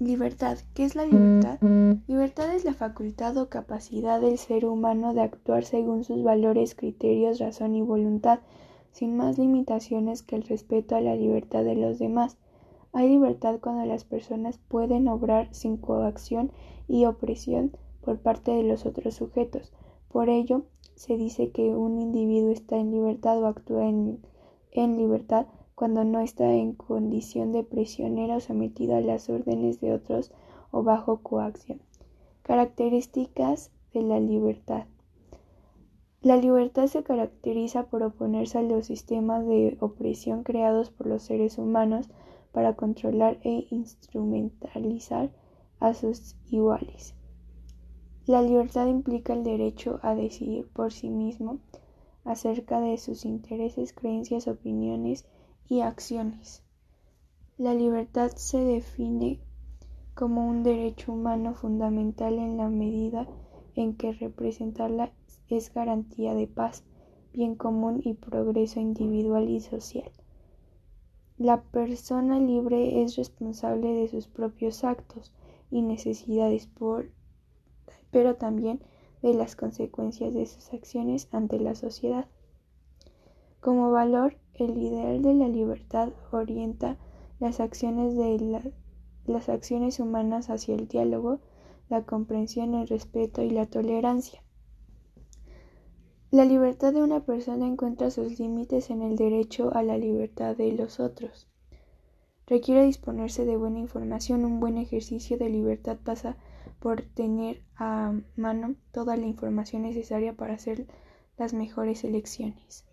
Libertad. ¿Qué es la libertad? Libertad es la facultad o capacidad del ser humano de actuar según sus valores, criterios, razón y voluntad, sin más limitaciones que el respeto a la libertad de los demás. Hay libertad cuando las personas pueden obrar sin coacción y opresión por parte de los otros sujetos. Por ello, se dice que un individuo está en libertad o actúa en, en libertad cuando no está en condición de prisionero sometido a las órdenes de otros o bajo coacción. Características de la libertad. La libertad se caracteriza por oponerse a los sistemas de opresión creados por los seres humanos para controlar e instrumentalizar a sus iguales. La libertad implica el derecho a decidir por sí mismo acerca de sus intereses, creencias, opiniones y acciones. La libertad se define como un derecho humano fundamental en la medida en que representarla es garantía de paz, bien común y progreso individual y social. La persona libre es responsable de sus propios actos y necesidades, pero también de las consecuencias de sus acciones ante la sociedad. Como valor, el ideal de la libertad orienta las acciones, humanas hacia el diálogo, la comprensión, el respeto y la tolerancia. La libertad de una persona encuentra sus límites en el derecho a la libertad de los otros. Requiere disponerse de buena información. Un buen ejercicio de libertad pasa por tener a mano toda la información necesaria para hacer las mejores elecciones.